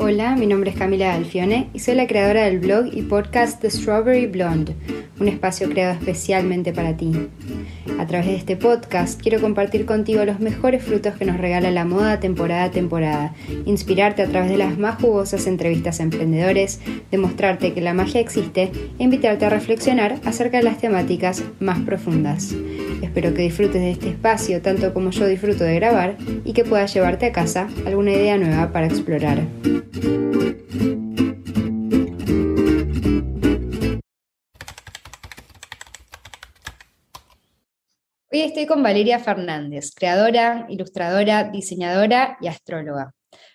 Hola, mi nombre es Camila Alfione y soy la creadora del blog y podcast The Strawberry Blonde, un espacio creado especialmente para ti. A través de este podcast quiero compartir contigo los mejores frutos que nos regala la moda temporada a temporada, inspirarte a través de las más jugosas entrevistas a emprendedores, demostrarte que la magia existe e invitarte a reflexionar acerca de las temáticas más profundas. Espero que disfrutes de este espacio tanto como yo disfruto de grabar y que puedas llevarte a casa alguna idea nueva para explorar. Hoy estoy con Valeria Fernández, creadora, ilustradora, diseñadora y astróloga.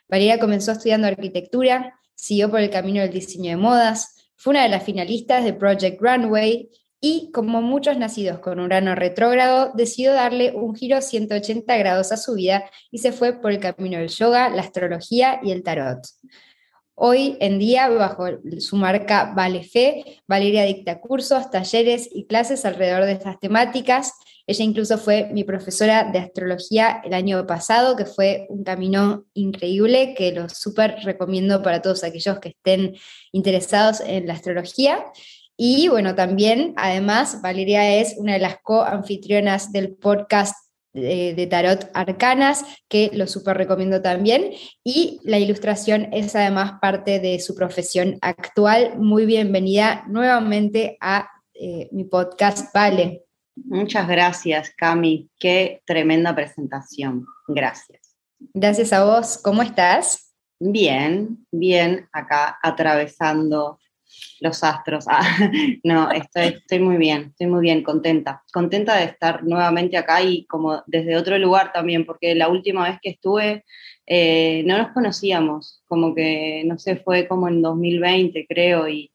Valeria comenzó estudiando arquitectura, siguió por el camino del diseño de modas, fue una de las finalistas de Project Runway y, como muchos nacidos con Urano retrógrado, decidió darle un giro 180 grados a su vida y se fue por el camino del yoga, la astrología y el tarot. Hoy en día, bajo su marca Vale Fe, Valeria dicta cursos, talleres y clases alrededor de estas temáticas. Ella incluso fue mi profesora de astrología el año pasado, que fue un camino increíble que lo súper recomiendo para todos aquellos que estén interesados en la astrología. Y bueno, también, además, Valeria es una de las co-anfitrionas del podcast de, Tarot Arcanas, que lo súper recomiendo también. Y la ilustración es además parte de su profesión actual. Muy bienvenida nuevamente a eh, mi podcast, Vale. Muchas gracias, Cami. Qué tremenda presentación. Gracias. Gracias a vos. ¿Cómo estás? Bien, bien, acá atravesando los astros. Ah, no, estoy, estoy muy bien, estoy muy bien, contenta. Contenta de estar nuevamente acá y como desde otro lugar también, porque la última vez que estuve eh, no nos conocíamos, como que, no sé, fue como en 2020 creo y...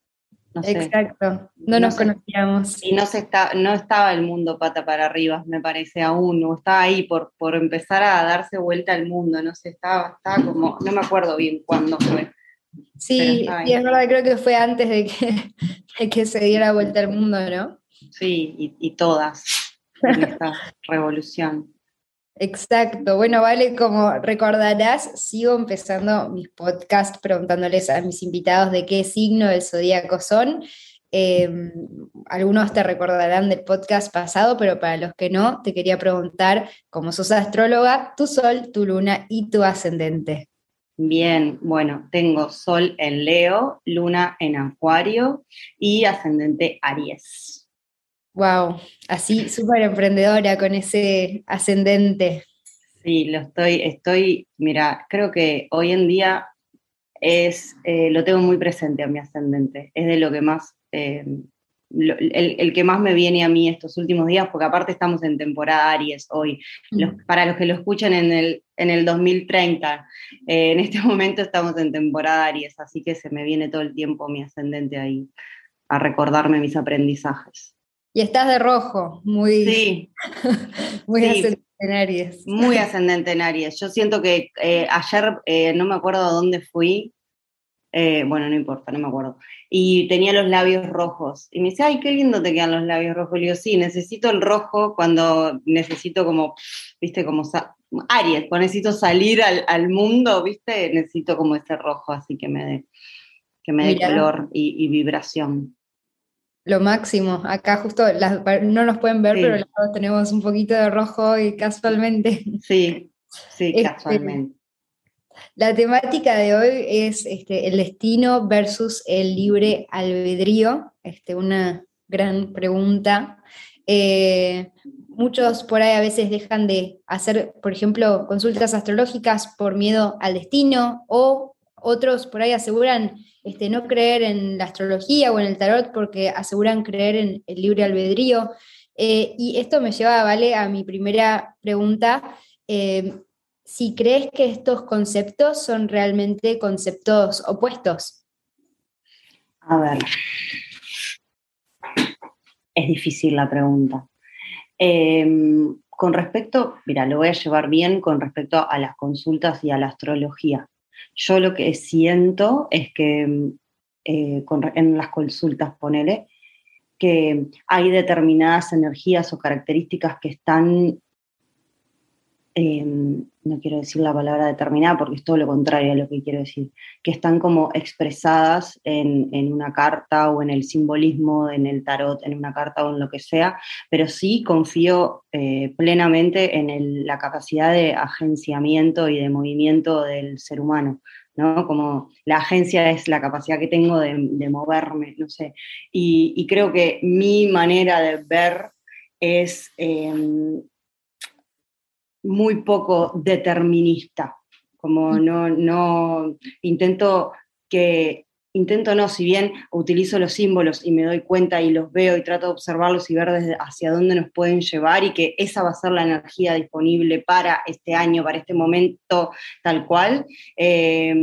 No sé, Exacto, no, nos conocíamos. Y no, se está, no estaba el mundo pata para arriba, me parece aún, o estaba ahí por, por empezar a darse vuelta al mundo, no sé, estaba, estaba como, no me acuerdo bien cuándo fue Sí, es verdad, creo que fue antes de que, que se diera vuelta al mundo, ¿no? Sí, y, todas en esta revolución. Exacto. Bueno, vale, como recordarás, sigo empezando mis podcasts preguntándoles a mis invitados de qué signo del zodíaco son. Em, algunos te recordarán del podcast pasado, pero para los que no, te quería preguntar, como sos astróloga, tu sol, tu luna y tu ascendente. Bien, bueno, tengo Sol en Leo, Luna en Acuario y ascendente Aries. Wow, así súper emprendedora con ese ascendente. Sí, lo estoy, estoy, mira, creo que hoy en día es, eh, lo tengo muy presente a mi ascendente, es de lo que más eh, el, que más me viene a mí estos últimos días, porque aparte estamos en temporada Aries hoy. para los que lo escuchan en el, en el 2030, eh, en este momento estamos en temporada Aries, así que se me viene todo el tiempo mi ascendente ahí a recordarme mis aprendizajes. Y estás de rojo, muy, sí. muy ascendente en Aries. Muy ascendente en Aries. Yo siento que eh, ayer, eh, no me acuerdo a dónde fui, eh, bueno, no importa, no me acuerdo. Y tenía los labios rojos. Y me dice, ay, qué lindo te quedan los labios rojos. Y digo, sí, necesito el rojo cuando necesito como, viste, como Aries, cuando necesito salir al, mundo, viste, necesito como ese rojo, así que me dé, que me dé color y, vibración. Lo máximo. Acá justo no nos pueden ver, pero pero tenemos un poquito de rojo y casualmente. Sí, sí, este, casualmente. La temática de hoy es este, el destino versus el libre albedrío, este, una gran pregunta. Eh, muchos por ahí a veces dejan de hacer, por ejemplo, consultas astrológicas por miedo al destino o otros por ahí aseguran este, no creer en la astrología o en el tarot porque aseguran creer en el libre albedrío. Eh, y esto me lleva, ¿vale? A mi primera pregunta. Eh, si crees que estos conceptos son realmente conceptos opuestos. A ver, es difícil la pregunta. Em, con respecto, mira, lo voy a llevar bien con respecto a las consultas y a la astrología. Yo lo que siento es que eh, en las consultas, ponele, que hay determinadas energías o características que están Em, no quiero decir la palabra determinada porque es todo lo contrario a lo que quiero decir, que están como expresadas en, una carta o en el simbolismo, en el tarot, en una carta o en lo que sea, pero sí confío eh, plenamente en la capacidad de agenciamiento y de movimiento del ser humano. ¿no? Como la agencia es la capacidad que tengo de, moverme, no sé. Y, creo que mi manera de ver es em, muy poco determinista, como mm. no, no, intento que, intento no, si bien utilizo los símbolos y me doy cuenta y los veo y trato de observarlos y ver desde hacia dónde nos pueden llevar y que esa va a ser la energía disponible para este año, para este momento tal cual, eh,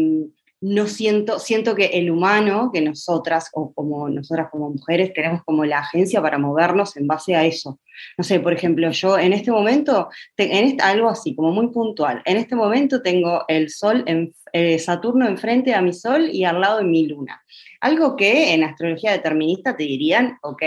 no siento, siento que el humano, que nosotras, o como nosotras como mujeres, tenemos como la agencia para movernos en base a eso. No sé, por ejemplo, yo en este momento, en algo así, como muy puntual, en este momento tengo el Sol, en, eh, Saturno enfrente a mi Sol y al lado de mi Luna. Algo que en astrología determinista te dirían, ok,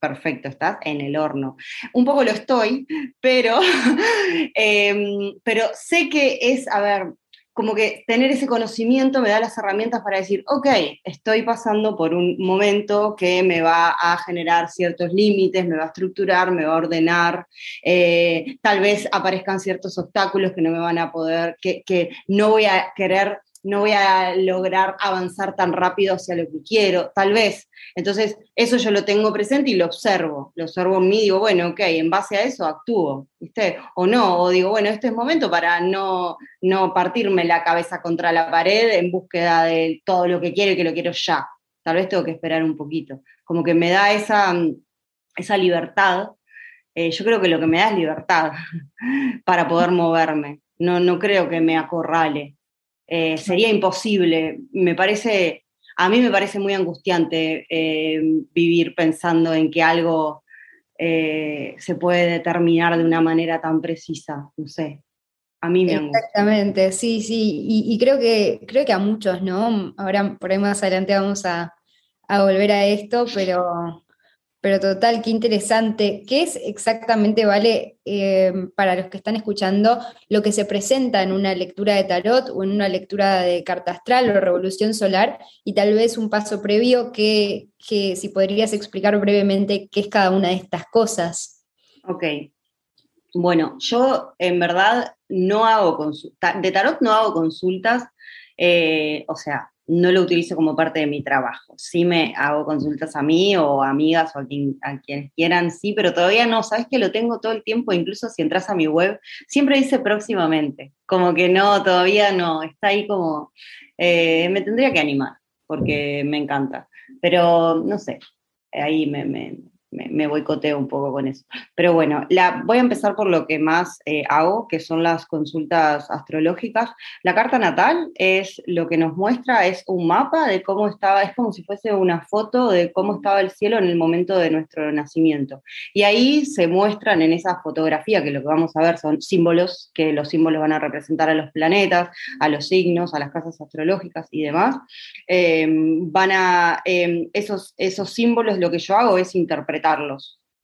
perfecto, estás en el horno. Un poco lo estoy, pero, em, pero sé que es, a ver, como que tener ese conocimiento me da las herramientas para decir, ok, estoy pasando por un momento que me va a generar ciertos límites, me va a estructurar, me va a ordenar, eh, tal vez aparezcan ciertos obstáculos que no me van a poder, que, que no voy a querer no voy a lograr avanzar tan rápido hacia lo que quiero, tal vez. Entonces, eso yo lo tengo presente y lo observo, lo observo en mí, digo, bueno, ok, en base a eso actúo, ¿viste? O no, o digo, bueno, este es momento para no, no partirme la cabeza contra la pared en búsqueda de todo lo que quiero y que lo quiero ya. Tal vez tengo que esperar un poquito. Como que me da esa, esa libertad. Eh, yo creo que lo que me da es libertad para poder moverme. No, no creo que me acorrale. Eh, sería imposible. Me parece, a mí me parece muy angustiante eh, vivir pensando en que algo eh, se puede determinar de una manera tan precisa, no sé. A mí me. Exactamente, sí, sí, y, creo, que, creo que a muchos, ¿no? Ahora por ahí más adelante vamos a, a volver a esto, pero pero total, qué interesante. ¿Qué es exactamente, Vale, eh, para los que están escuchando, lo que se presenta en una lectura de tarot o en una lectura de carta astral o revolución solar? Y tal vez un paso previo que, si podrías explicar brevemente qué es cada una de estas cosas. Ok. Bueno, yo en verdad no hago consultas, de tarot no hago consultas, eh, o sea, no lo utilizo como parte de mi trabajo. Sí me hago consultas a mí o a amigas o a, quienes quieran, sí, pero todavía no, sabes que lo tengo todo el tiempo, incluso si entras a mi web, siempre dice próximamente, como que no, todavía no, está ahí como, eh, me tendría que animar, porque me encanta, pero no sé, ahí me, boicoteo un poco con eso. Pero bueno, la, voy a empezar por lo que más eh, hago, que son las consultas astrológicas. La carta natal es lo que nos muestra, es un mapa de cómo estaba, es como si fuese una foto de cómo estaba el cielo en el momento de nuestro nacimiento. Y ahí se muestran en esa fotografía, que lo que vamos a ver son símbolos, que los símbolos van a representar a los planetas, a los signos, a las casas astrológicas y demás. Eh, van a, eh, esos, esos símbolos, lo que yo hago es interpretar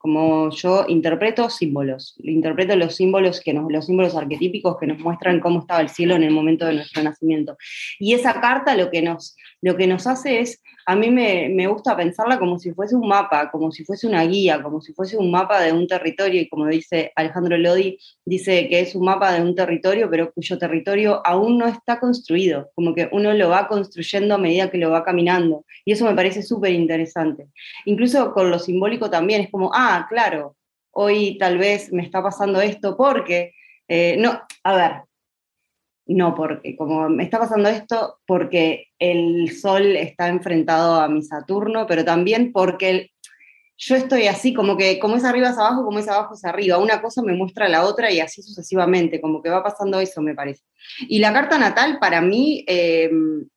como yo interpreto símbolos, interpreto los símbolos, que nos, los símbolos arquetípicos que nos muestran cómo estaba el cielo en el momento de nuestro nacimiento. Y esa carta lo que nos, lo que nos hace es a mí me, gusta pensarla como si fuese un mapa, como si fuese una guía, como si fuese un mapa de un territorio, y como dice Alejandro Lodi, dice que es un mapa de un territorio, pero cuyo territorio aún no está construido, como que uno lo va construyendo a medida que lo va caminando, y eso me parece súper interesante. Incluso con lo simbólico también, es como, ah, claro, hoy tal vez me está pasando esto porque, eh, no, a ver, no, porque como me está pasando esto, porque el Sol está enfrentado a mi Saturno, pero también porque yo estoy así, como que como es arriba es abajo, como es abajo es arriba. Una cosa me muestra la otra y así sucesivamente, como que va pasando eso, me parece. Y la carta natal, para mí, em,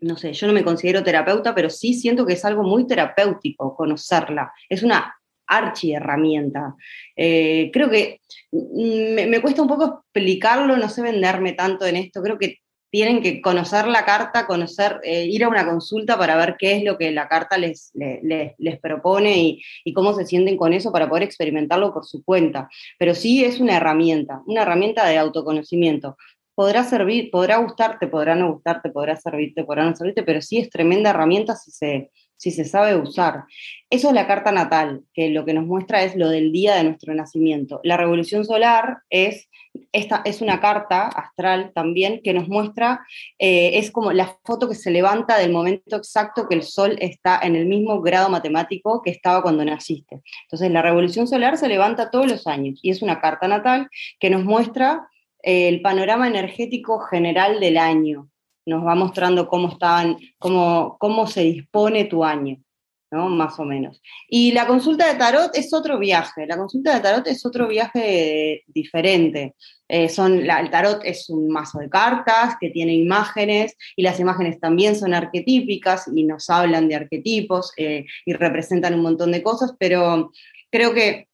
no sé, yo no me considero terapeuta, pero sí siento que es algo muy terapéutico conocerla. Es una archi herramienta. Eh, creo que me, cuesta un poco explicarlo, no sé venderme tanto en esto, creo que tienen que conocer la carta, conocer, eh, ir a una consulta para ver qué es lo que la carta les, les, propone y, y, cómo se sienten con eso para poder experimentarlo por su cuenta. Pero sí es una herramienta, una herramienta de autoconocimiento. Podrá servir, podrá gustarte, podrá no gustarte, podrá servirte, podrá no servirte, pero sí es tremenda herramienta si se, si se sabe usar. Eso es la carta natal, que lo que nos muestra es lo del día de nuestro nacimiento. La revolución solar es, esta, es una carta astral también que nos muestra, eh, es como la foto que se levanta del momento exacto que el sol está en el mismo grado matemático que estaba cuando naciste. Entonces la revolución solar se levanta todos los años y es una carta natal que nos muestra eh, el panorama energético general del año, nos va mostrando cómo, estaban, cómo, cómo se dispone tu año, ¿no? Más o menos. Y la consulta de tarot es otro viaje, la consulta de tarot es otro viaje diferente. Eh, son, el tarot es un mazo de cartas que tiene imágenes y las imágenes también son arquetípicas y nos hablan de arquetipos eh, y representan un montón de cosas, pero creo que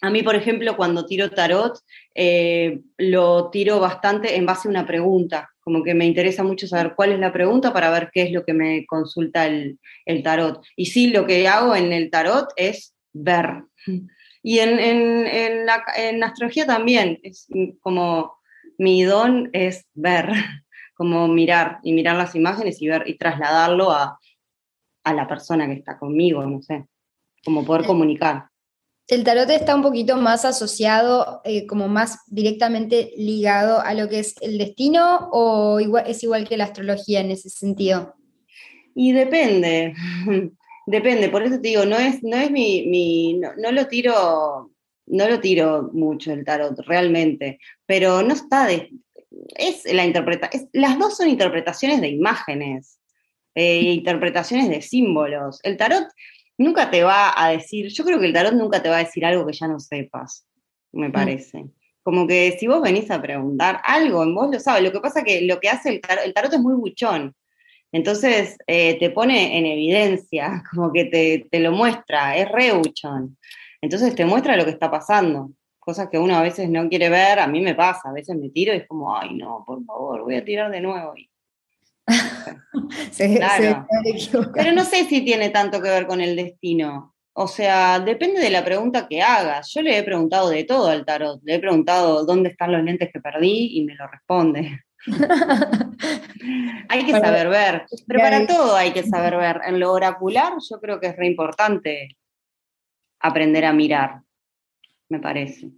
a mí, por ejemplo, cuando tiro tarot, eh, lo tiro bastante en base a una pregunta como que me interesa mucho saber cuál es la pregunta para ver qué es lo que me consulta el, tarot. Y sí, lo que hago en el tarot es ver. Y en, la, astrología también, es como mi don es ver, como mirar y mirar las imágenes y ver y trasladarlo a, a la persona que está conmigo, no sé, como poder comunicar. El tarot está un poquito más asociado, eh, como más directamente ligado a lo que es el destino o es igual que la astrología en ese sentido? Y depende, depende, por eso te digo, no es, no es mi, no, lo tiro, no lo tiro mucho el tarot, realmente, pero no está de, es la interpretación, las dos son interpretaciones de imágenes, eh, interpretaciones de símbolos. El tarot nunca te va a decir, yo creo que el tarot nunca te va a decir algo que ya no sepas, me mm. parece. Como que si vos venís a preguntar algo, vos lo sabes. Lo que pasa que lo que hace el tarot, el tarot es muy buchón. Entonces eh, te pone en evidencia, como que te, te, lo muestra, es re buchón. Entonces te muestra lo que está pasando. Cosas que uno a veces no quiere ver, a mí me pasa, a veces me tiro y es como, ay no, por favor, voy a tirar de nuevo. Y Pero no sé si tiene tanto que ver con el destino. O sea, depende de la pregunta que hagas. Yo le he preguntado de todo al tarot. Le he preguntado dónde están los lentes que perdí y me lo responde. hay que saber ver. Pero para todo hay que saber ver. En lo oracular yo creo que es re importante aprender a mirar, me parece.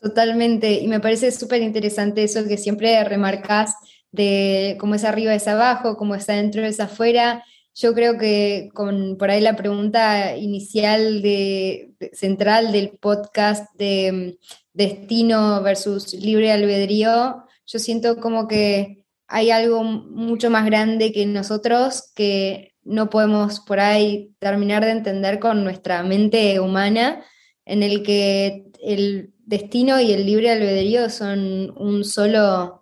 Totalmente. Y me parece súper interesante eso que siempre remarcas de cómo es arriba es abajo, cómo es adentro es afuera. Yo creo que con por ahí la pregunta inicial de, central del podcast de mm, destino versus libre albedrío, yo siento como que hay algo mucho más grande que nosotros que no podemos por ahí terminar de entender con nuestra mente humana, en el que el destino y el libre albedrío son un solo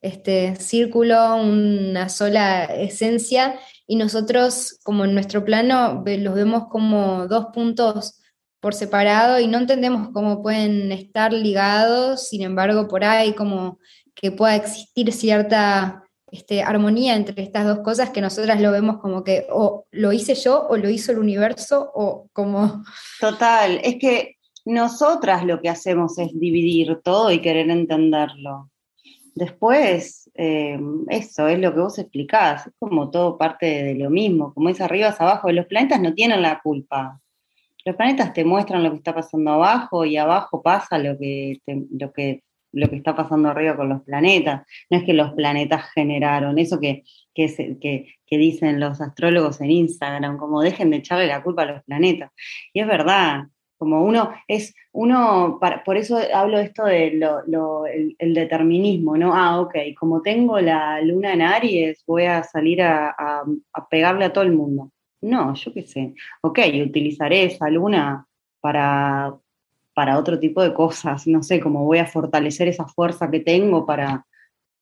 este círculo, una sola esencia, y nosotros, como en nuestro plano, los vemos como dos puntos por separado y no entendemos cómo pueden estar ligados, sin embargo, por ahí como que pueda existir cierta este, armonía entre estas dos cosas que nosotras lo vemos como que o lo hice yo o lo hizo el universo o como... Total, es que nosotras lo que hacemos es dividir todo y querer entenderlo. Después, eh, eso es lo que vos explicás, es como todo parte de lo mismo, como es arriba es abajo, los planetas no tienen la culpa. Los planetas te muestran lo que está pasando abajo y abajo pasa lo que, lo que, lo que está pasando arriba con los planetas. No es que los planetas generaron, eso que, que, que dicen los astrólogos en Instagram, como dejen de echarle la culpa a los planetas. Y es verdad, como uno es, uno, por eso hablo esto de el, determinismo, ¿no? Ah, ok, como tengo la luna en Aries, voy a salir a, pegarle a todo el mundo. No, yo qué sé. Ok, utilizaré esa luna para, para otro tipo de cosas, no sé, como voy a fortalecer esa fuerza que tengo para,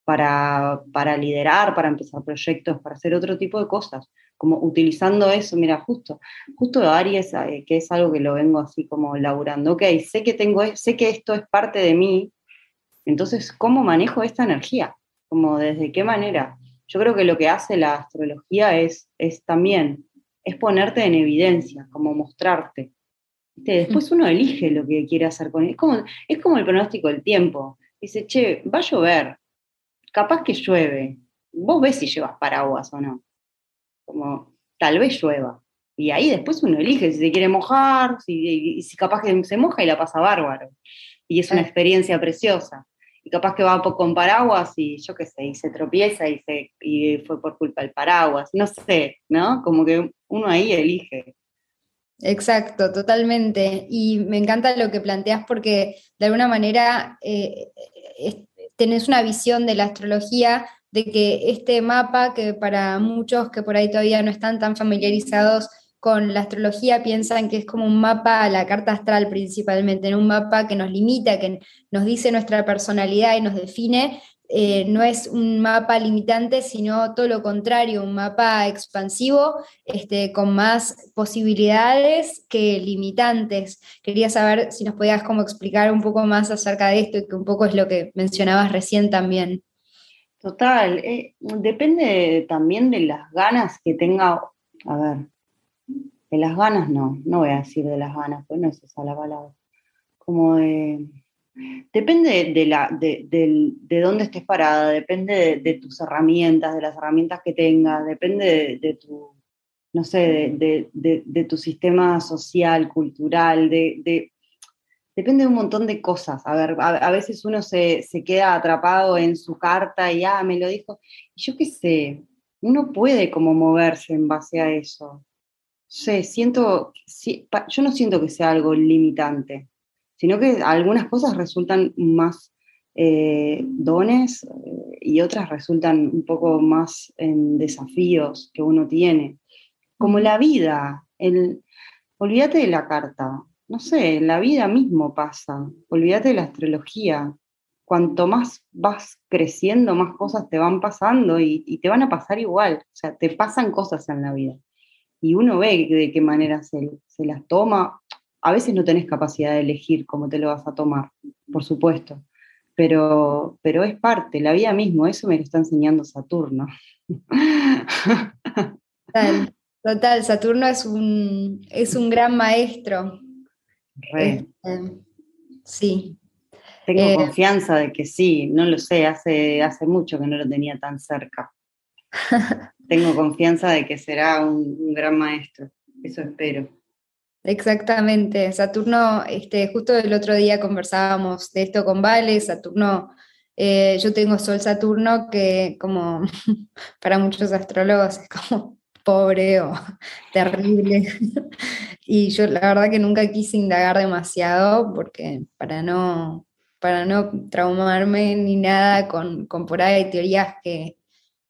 para, para liderar, para empezar proyectos, para hacer otro tipo de cosas como utilizando eso, mira, justo, justo Aries, eh, que es algo que lo vengo así como laburando, ok, sé que tengo, sé que esto es parte de mí, entonces, ¿cómo manejo esta energía? como desde qué manera. Yo creo que lo que hace la astrología es, es también, es ponerte en evidencia, como mostrarte. Después uno elige lo que quiere hacer con él. Es como, es como el pronóstico del tiempo. Dice, che, va a llover, capaz que llueve. Vos ves si llevas paraguas o no. Como, tal vez llueva. Y ahí después uno elige si se quiere mojar, si, si capaz que se moja y la pasa bárbaro. Y es una experiencia preciosa. Y capaz que va con paraguas y yo qué sé, y se tropieza y, se, y fue por culpa del paraguas. No sé, ¿no? Como que uno ahí elige. Exacto, totalmente. Y me encanta lo que planteas porque de alguna manera eh, tenés una visión de la astrología de que este mapa, que para muchos que por ahí todavía no están tan familiarizados con la astrología, piensan que es como un mapa a la carta astral principalmente, en un mapa que nos limita, que nos dice nuestra personalidad y nos define, eh, no es un mapa limitante, sino todo lo contrario, un mapa expansivo este, con más posibilidades que limitantes. Quería saber si nos podías como explicar un poco más acerca de esto y que un poco es lo que mencionabas recién también. Total, eh, depende también de las ganas que tenga, a ver, de las ganas no, no voy a decir de las ganas, pues no es esa la palabra, como de Depende de, la, de, dónde estés parada, depende de, tus herramientas, de las herramientas que tengas, depende de, tu, no sé, de, tu sistema social, cultural, de, depende de un montón de cosas. A ver, a, veces uno se, queda atrapado en su carta y, ah, me lo dijo. Y yo qué sé, uno puede como moverse en base a eso. sé, siento, yo no siento que sea algo limitante sino que algunas cosas resultan más eh, dones eh, y otras resultan un poco más en desafíos que uno tiene. Como la vida, el, olvídate de la carta, no sé, la vida mismo pasa, olvídate de la astrología. Cuanto más vas creciendo, más cosas te van pasando y, te van a pasar igual, o sea, te pasan cosas en la vida. Y uno ve de qué manera se, las toma a veces no tenés capacidad de elegir cómo te lo vas a tomar, por supuesto, pero, es parte, la vida mismo, eso me lo está enseñando Saturno. Total, total Saturno es un gran maestro. Este, sí. Tengo eh, confianza de que sí, no lo sé, hace, hace mucho que no lo tenía tan cerca. Tengo confianza de que será un gran maestro, eso espero. Exactamente, Saturno, este, justo el otro día conversábamos de esto con Vale, Saturno, eh, yo tengo Sol Saturno que como para muchos astrólogos es como pobre o terrible. y yo la verdad que nunca quise indagar demasiado porque para no, para no traumarme ni nada con, con por ahí teorías que,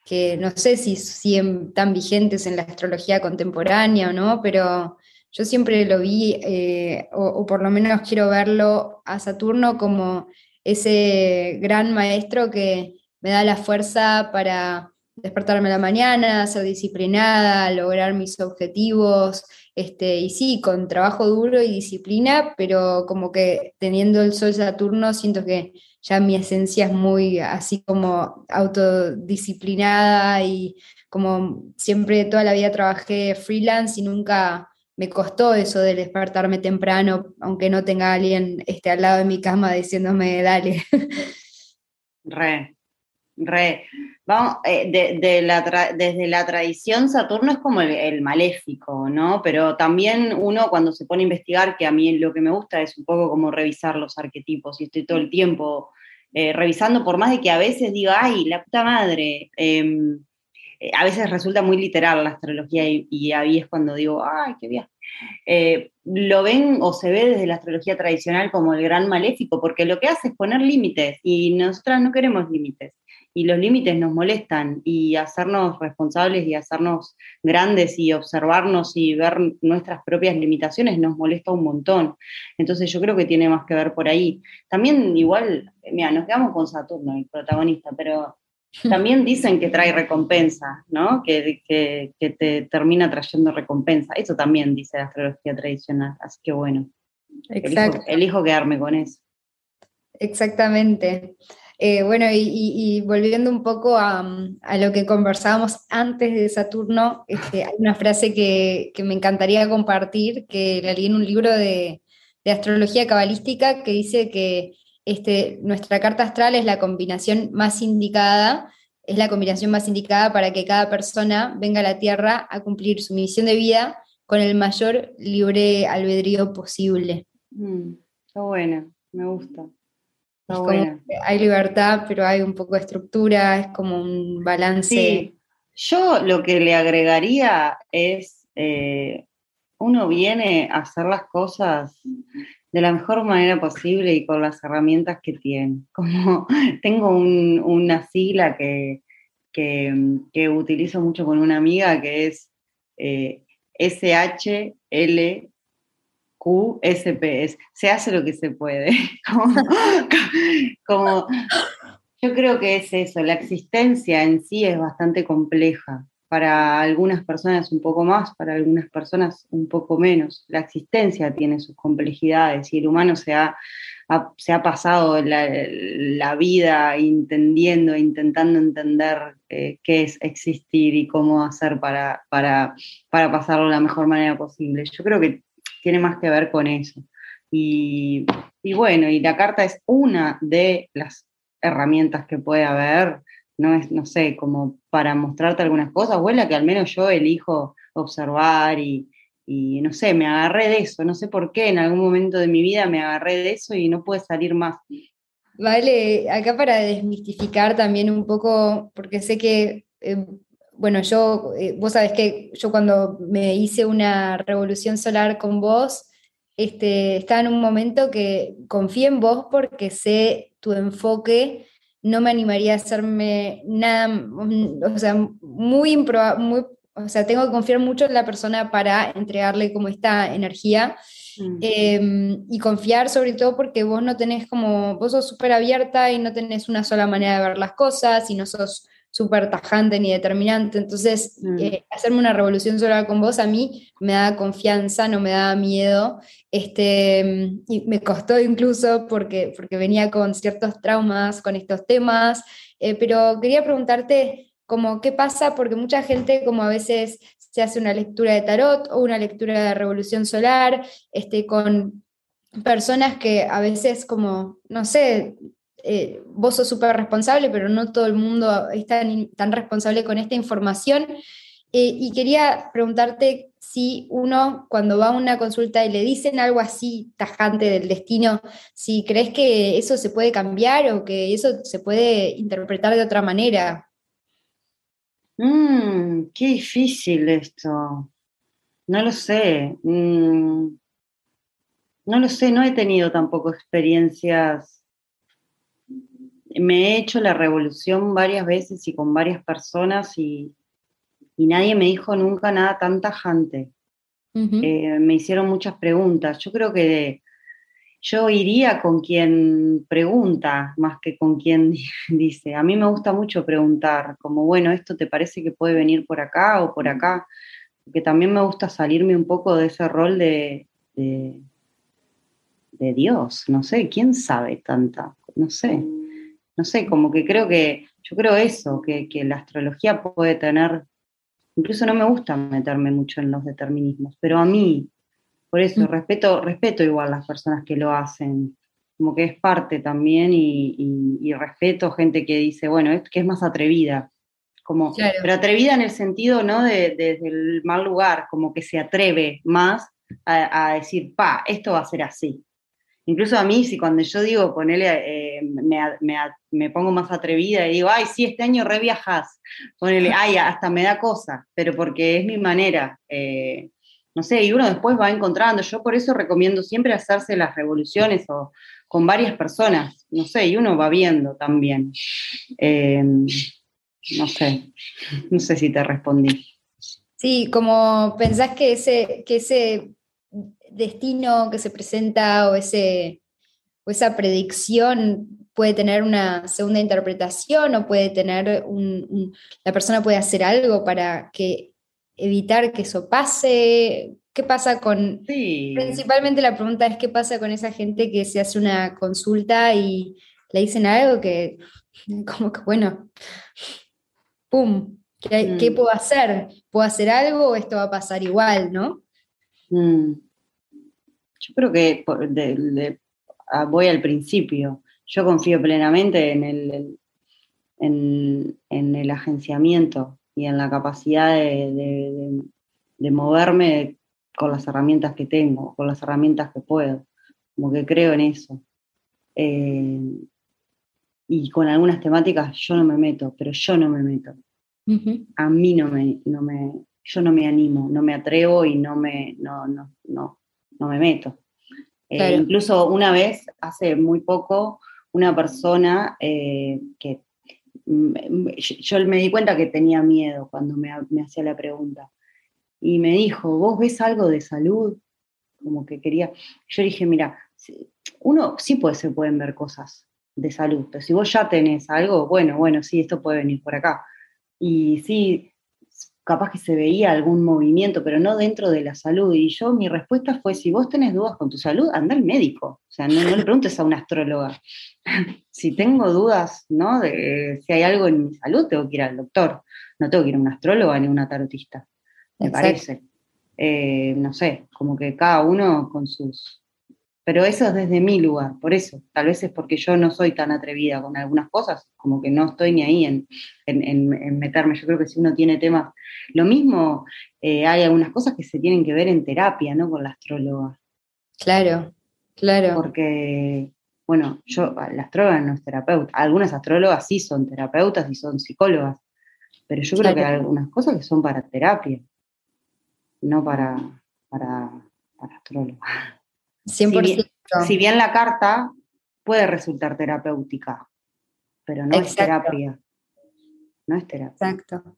que no sé si, si están vigentes en la astrología contemporánea o no, pero yo siempre lo vi, eh, o, por lo menos quiero verlo a Saturno como ese gran maestro que me da la fuerza para despertarme a la mañana, ser disciplinada, lograr mis objetivos, este, y sí, con trabajo duro y disciplina, pero como que teniendo el sol Saturno siento que ya mi esencia es muy así como autodisciplinada y como siempre toda la vida trabajé freelance y nunca me costó eso de despertarme temprano, aunque no tenga alguien este, al lado de mi cama diciéndome, dale. Re, re. Vamos, eh, de, la desde la tradición, Saturno es como el, maléfico, ¿no? Pero también uno cuando se pone a investigar, que a mí lo que me gusta es un poco como revisar los arquetipos y estoy todo el tiempo eh, revisando, por más de que a veces diga, ay, la puta madre, em, eh, a veces resulta muy literal la astrología y, ahí es cuando digo, ay, qué bien. Eh, lo ven o se ve desde la astrología tradicional como el gran maléfico, porque lo que hace es poner límites y nosotras no queremos límites. Y los límites nos molestan y hacernos responsables y hacernos grandes y observarnos y ver nuestras propias limitaciones nos molesta un montón. Entonces yo creo que tiene más que ver por ahí. También igual, mira, nos quedamos con Saturno, el protagonista, pero también dicen que trae recompensa, ¿no? Que, te termina trayendo recompensa. Eso también dice la astrología tradicional. Así que bueno, Exacto. Elijo, quedarme con eso. Exactamente. Eh, bueno, y, volviendo un poco a, lo que conversábamos antes de Saturno, este, hay una frase que, me encantaría compartir, que la leí en un libro de, astrología cabalística, que dice que este, nuestra carta astral es la combinación más indicada, es la combinación más indicada para que cada persona venga a la Tierra a cumplir su misión de vida con el mayor libre albedrío posible. Mm, está buena, me gusta. hay libertad, pero hay un poco de estructura, es como un balance. Sí. Yo lo que le agregaría es, eh, uno viene a hacer las cosas de la mejor manera posible y con las herramientas que tiene. Como tengo una sigla que, que, utilizo mucho con una amiga que es eh, SHLQSP, se hace lo que se puede. como, yo creo que es eso, la existencia en sí es bastante compleja. Para algunas personas un poco más, para algunas personas un poco menos. La existencia tiene sus complejidades y el humano se ha se ha pasado la, vida entendiendo, intentando entender eh, qué es existir y cómo hacer para, para, para pasarlo de la mejor manera posible. Yo creo que tiene más que ver con eso. Y, y, bueno, y la carta es una de las herramientas que puede haber, no es, no sé, como para mostrarte algunas cosas, o es la que al menos yo elijo observar y, y no sé, me agarré de eso, no sé por qué, en algún momento de mi vida me agarré de eso y no pude salir más. Vale, acá para desmistificar también un poco, porque sé que, eh, bueno, yo, eh, vos sabés que yo cuando me hice una revolución solar con vos, este, estaba en un momento que confié en vos porque sé tu enfoque, no me animaría a hacerme nada, mm, o sea, muy, muy o sea, tengo que confiar mucho en la persona para entregarle como esta energía mm. em, y confiar sobre todo porque vos no tenés como, vos sos súper abierta y no tenés una sola manera de ver las cosas y no sos súper tajante ni determinante. Entonces, mm. eh, hacerme una revolución sola con vos a mí me da confianza, no me da miedo. Este, y me costó incluso porque, porque venía con ciertos traumas con estos temas, eh, pero quería preguntarte como qué pasa, porque mucha gente como a veces se hace una lectura de tarot o una lectura de revolución solar, este, con personas que a veces como, no sé, eh, vos sos súper responsable, pero no todo el mundo es tan, tan responsable con esta información. Eh, y quería preguntarte si uno, cuando va a una consulta y le dicen algo así tajante del destino, si crees que eso se puede cambiar o que eso se puede interpretar de otra manera. Mmm, qué difícil esto. No lo sé. Mm, no lo sé, no he tenido tampoco experiencias. Me he hecho la revolución varias veces y con varias personas y, nadie me dijo nunca nada tan tajante. Eh, me hicieron muchas preguntas. Yo creo que yo iría con quien pregunta más que con quien dice. A mí me gusta mucho preguntar, como, bueno, esto te parece que puede venir por acá o por acá, porque también me gusta salirme un poco de ese rol de, de, Dios, no sé, ¿quién sabe tanta? No sé, no sé, como que creo que, yo creo eso, que, que la astrología puede tener, incluso no me gusta meterme mucho en los determinismos, pero a mí por eso, mm. respeto, respeto igual las personas que lo hacen, como que es parte también y, respeto gente que dice, bueno, es que es más atrevida, como, pero atrevida en el sentido, ¿no? De, desde el mal lugar, como que se atreve más a, decir, pa, esto va a ser así. Incluso a mí, si cuando yo digo, ponele, eh, me, pongo más atrevida y digo, ay, sí, este año re viajas, ponele, ay, hasta me da cosa, pero porque es mi manera. Eh, no sé, y uno después va encontrando. Yo por eso recomiendo siempre hacerse las revoluciones o con varias personas, no sé, y uno va viendo también. Eh, no sé, no sé si te respondí. Sí, como pensás que ese, que ese destino que se presenta o, ese, o esa predicción puede tener una segunda interpretación o puede tener un, la persona puede hacer algo para que evitar que eso pase? ¿Qué pasa con... Principalmente la pregunta es qué pasa con esa gente que se hace una consulta y, le dicen algo que, como que, bueno, ¡pum! ¿Qué, mm. puedo hacer? ¿Puedo hacer algo o esto va a pasar igual, no? Mm. Yo creo que ah, voy al principio. Yo confío plenamente en el, en, el agenciamiento y en la capacidad de, moverme con las herramientas que tengo, con las herramientas que puedo. Como que creo en eso. Eh, y con algunas temáticas yo no me meto, pero yo no me meto. A mí no me, no me, yo no me animo, no me atrevo y no me, no, no, no, no me meto. Eh, incluso una vez, hace muy poco, una persona eh, que yo me di cuenta que tenía miedo cuando me, me hacía la pregunta. Y me dijo, ¿vos ves algo de salud? Como que quería. Yo dije, mira, uno sí puede, se pueden ver cosas de salud, pero si vos ya tenés algo, bueno, bueno, sí, esto puede venir por acá. Y sí, capaz que se veía algún movimiento, pero no dentro de la salud. Y yo, mi respuesta fue, si vos tenés dudas con tu salud, anda al médico. O sea, no, le preguntes a una astróloga. si tengo dudas, ¿no? De si hay algo en mi salud, tengo que ir al doctor. No tengo que ir a una astróloga ni a una tarotista, me parece. Eh, no sé, como que cada uno con sus pero eso es desde mi lugar, por eso. Tal vez es porque yo no soy tan atrevida con algunas cosas, como que no estoy ni ahí en, meterme. Yo creo que si uno tiene temas, lo mismo, eh, hay algunas cosas que se tienen que ver en terapia, ¿no? Con la astróloga. Claro, claro. Porque, bueno, yo, la astróloga no es terapeuta. Algunas astrólogas sí son terapeutas y son psicólogas, pero yo creo que hay algunas cosas que son para terapia, no para, para, para astróloga. Si bien, la carta puede resultar terapéutica, pero no es terapia. No es terapia. Exacto.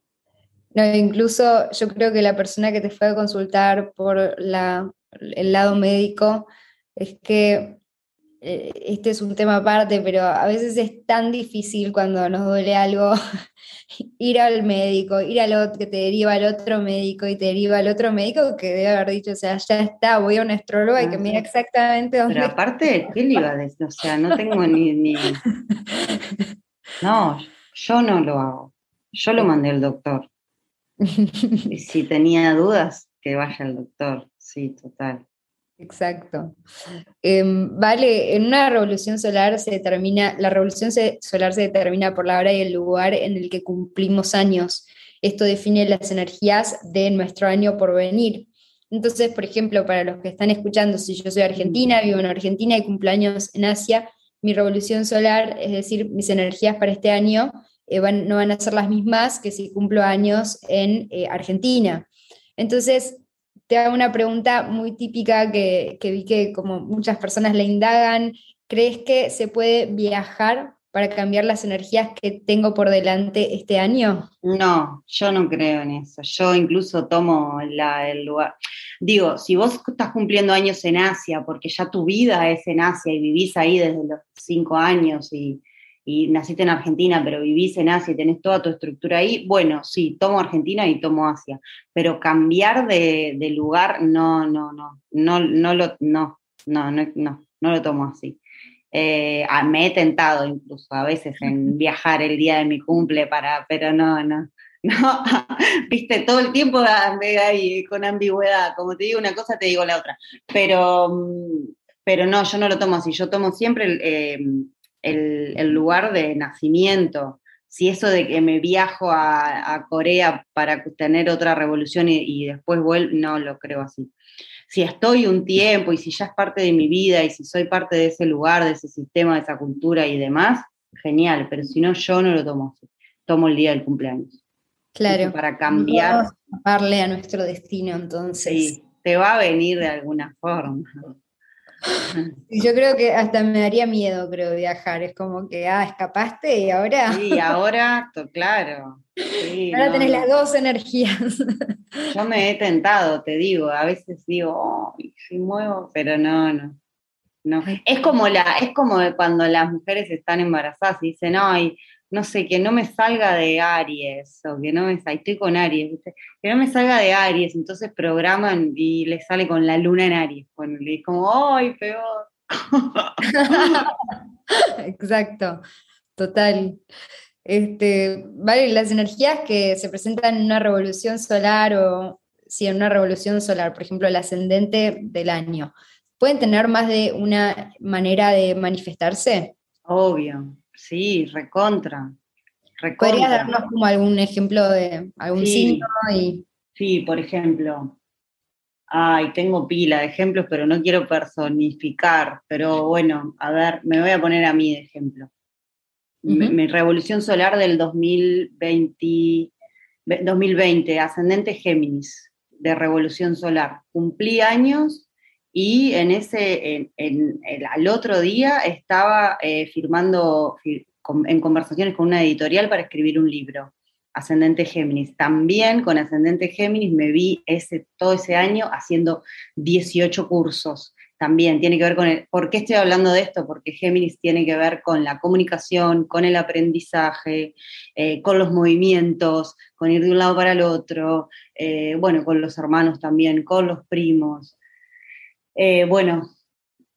No, incluso yo creo que la persona que te fue a consultar por el lado médico es que este es un tema aparte, pero a veces es tan difícil cuando nos duele algo ir al médico, ir al otro, que te deriva al otro médico y te deriva al otro médico que debe haber dicho, o sea, ya está, voy a un astrólogo y que mira exactamente dónde. Pero aparte, ¿qué le iba a decir? O sea, no tengo ni, ni... No, yo no lo hago. Yo lo mandé al doctor. Y si tenía dudas, que vaya al doctor. Sí, total. Exacto. Em, vale, en una revolución solar se determina, la revolución solar se determina por la hora y el lugar en el que cumplimos años. Esto define las energías de nuestro año por venir. Entonces, por ejemplo, para los que están escuchando, si yo soy argentina, vivo en Argentina y cumplo años en Asia, mi revolución solar, es decir, mis energías para este año, eh, no van a ser las mismas que si cumplo años en eh, Argentina. Entonces, te hago una pregunta muy típica que, vi que como muchas personas le indagan. ¿Crees que se puede viajar para cambiar las energías que tengo por delante este año? No, yo no creo en eso. Yo incluso tomo el lugar. Digo, si vos estás cumpliendo años en Asia, porque ya tu vida es en Asia y vivís ahí desde los cinco años y, y naciste en Argentina, pero vivís en Asia y tenés toda tu estructura ahí, bueno, sí, tomo Argentina y tomo Asia, pero cambiar de, lugar, no, no, no, no, no lo, no, no, no, no, no lo tomo así. Eh, me he tentado incluso a veces en viajar el día de mi cumple para, pero no, no, no, viste, todo el tiempo ahí con ambigüedad, como te digo una cosa, te digo la otra, pero, mm, pero no, yo no lo tomo así, yo tomo siempre eh, el, lugar de nacimiento. Si eso de que me viajo a, Corea para tener otra revolución y, después vuelvo, no lo creo así. Si estoy un tiempo y si ya es parte de mi vida y si soy parte de ese lugar, de ese sistema, de esa cultura y demás, genial, pero si no, yo no lo tomo así. Tomo el día del cumpleaños. Claro. Para cambiar. Darle a nuestro destino, entonces. Sí, te va a venir de alguna forma. Yo creo que hasta me daría miedo, creo, viajar. Es como que, ah, escapaste y ahora. Sí, ahora, claro. ahora tenés las dos energías. Yo me he tentado, te digo. A veces digo, oh, si muevo, pero no, no. No. Es como la, es como cuando las mujeres están embarazadas y dicen, ay, no sé, que no me salga de Aries, o que no me salga, estoy con Aries, que no me salga de Aries, entonces programan y le sale con la luna en Aries, bueno, le como, ¡ay, peor! Exacto, total. Este, vale, las energías que se presentan en una revolución solar o si en una revolución solar, por ejemplo, el ascendente del año, ¿pueden tener más de una manera de manifestarse? Obvio, sí, recontra. recontra. ¿Podrías darnos como algún ejemplo de algún signo? Y... Sí, por ejemplo, ay, tengo pila de ejemplos, pero no quiero personificar, pero bueno, a ver, me voy a poner a mí de ejemplo. Mi revolución solar del 2020, 2020, ascendente Géminis, de revolución solar. Cumplí años y en ese, al otro día estaba eh, firmando en conversaciones con una editorial para escribir un libro ascendente Géminis. También con ascendente Géminis me vi ese, todo ese año haciendo 18 cursos. También tiene que ver con el... ¿Por qué estoy hablando de esto? Porque Géminis tiene que ver con la comunicación, con el aprendizaje, eh, con los movimientos, con ir de un lado para el otro, eh, bueno, con los hermanos también, con los primos. Eh, bueno,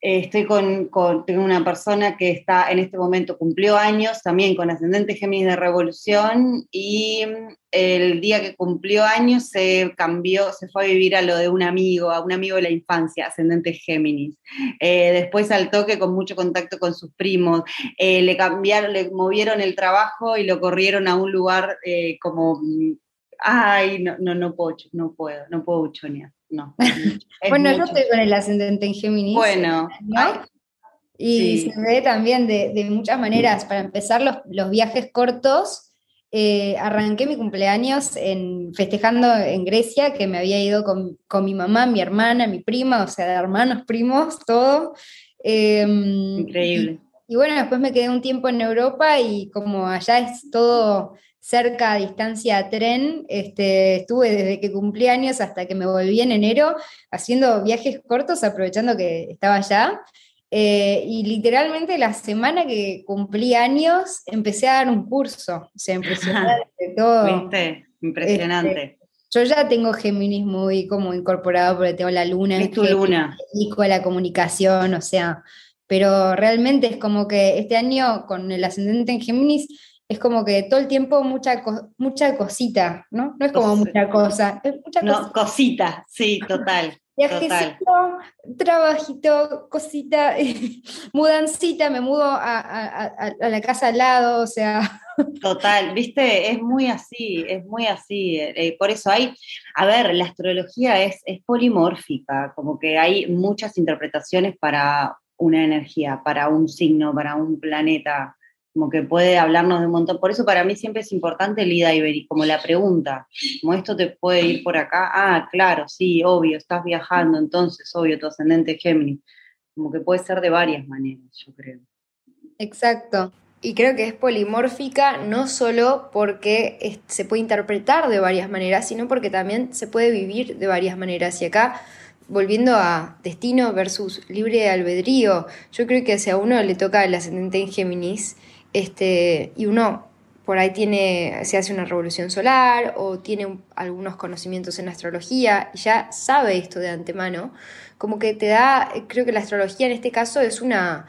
estoy con, tengo una persona que está en este momento, cumplió años también con ascendente Géminis de Revolución y mm, el día que cumplió años se cambió, se fue a vivir a lo de un amigo, a un amigo de la infancia, ascendente Géminis. Eh, después al toque con mucho contacto con sus primos, eh, le cambiaron, le movieron el trabajo y lo corrieron a un lugar eh, como, mm, ay, no, no, no puedo, no puedo, no puedo chonear no. bueno, yo estoy con el ascendente en Géminis. Bueno. Y se ve también de, muchas maneras. Para empezar, los, viajes cortos. Eh, arranqué mi cumpleaños en, festejando en Grecia, que me había ido con, mi mamá, mi hermana, mi prima, o sea, de hermanos, primos, todo. Em, Increíble. y, bueno, después me quedé un tiempo en Europa y como allá es todo cerca a distancia a tren. Este, estuve desde que cumplí años hasta que me volví en enero haciendo viajes cortos, aprovechando que estaba allá. Eh, y literalmente la semana que cumplí años empecé a dar un curso. O sea, impresionante todo. Impresionante. Este, yo ya tengo Géminis muy como incorporado porque tengo la luna. Es tu luna. Y con la comunicación, o sea, pero realmente es como que este año con el ascendente en Géminis es como que todo el tiempo mucha, mucha cosita, ¿no? No es como mucha cosa, es mucha no, cosita, sí, total. Viajecito, trabajito, cosita, mudancita, me mudo a, la casa al lado, o sea. Total, viste, es muy así, es muy así. Eh, por eso hay, a ver, la astrología es, es polimórfica, como que hay muchas interpretaciones para una energía, para un signo, para un planeta como que puede hablarnos de un montón. Por eso para mí siempre es importante el ida y como la pregunta, como esto te puede ir por acá, ah, claro, sí, obvio, estás viajando, entonces, obvio, tu ascendente Géminis. Como que puede ser de varias maneras, yo creo. Exacto. Y creo que es polimórfica no solo porque se puede interpretar de varias maneras, sino porque también se puede vivir de varias maneras. Y acá, volviendo a destino versus libre albedrío, yo creo que si a uno le toca el ascendente en Géminis, este, y uno por ahí tiene, se hace una revolución solar o tiene algunos conocimientos en astrología y ya sabe esto de antemano, como que te da, creo que la astrología en este caso es una,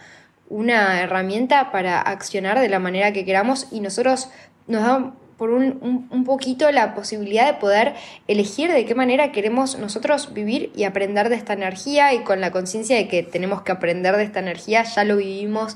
una herramienta para accionar de la manera que queramos y nosotros nos da por un, un, poquito la posibilidad de poder elegir de qué manera queremos nosotros vivir y aprender de esta energía y con la conciencia de que tenemos que aprender de esta energía, ya lo vivimos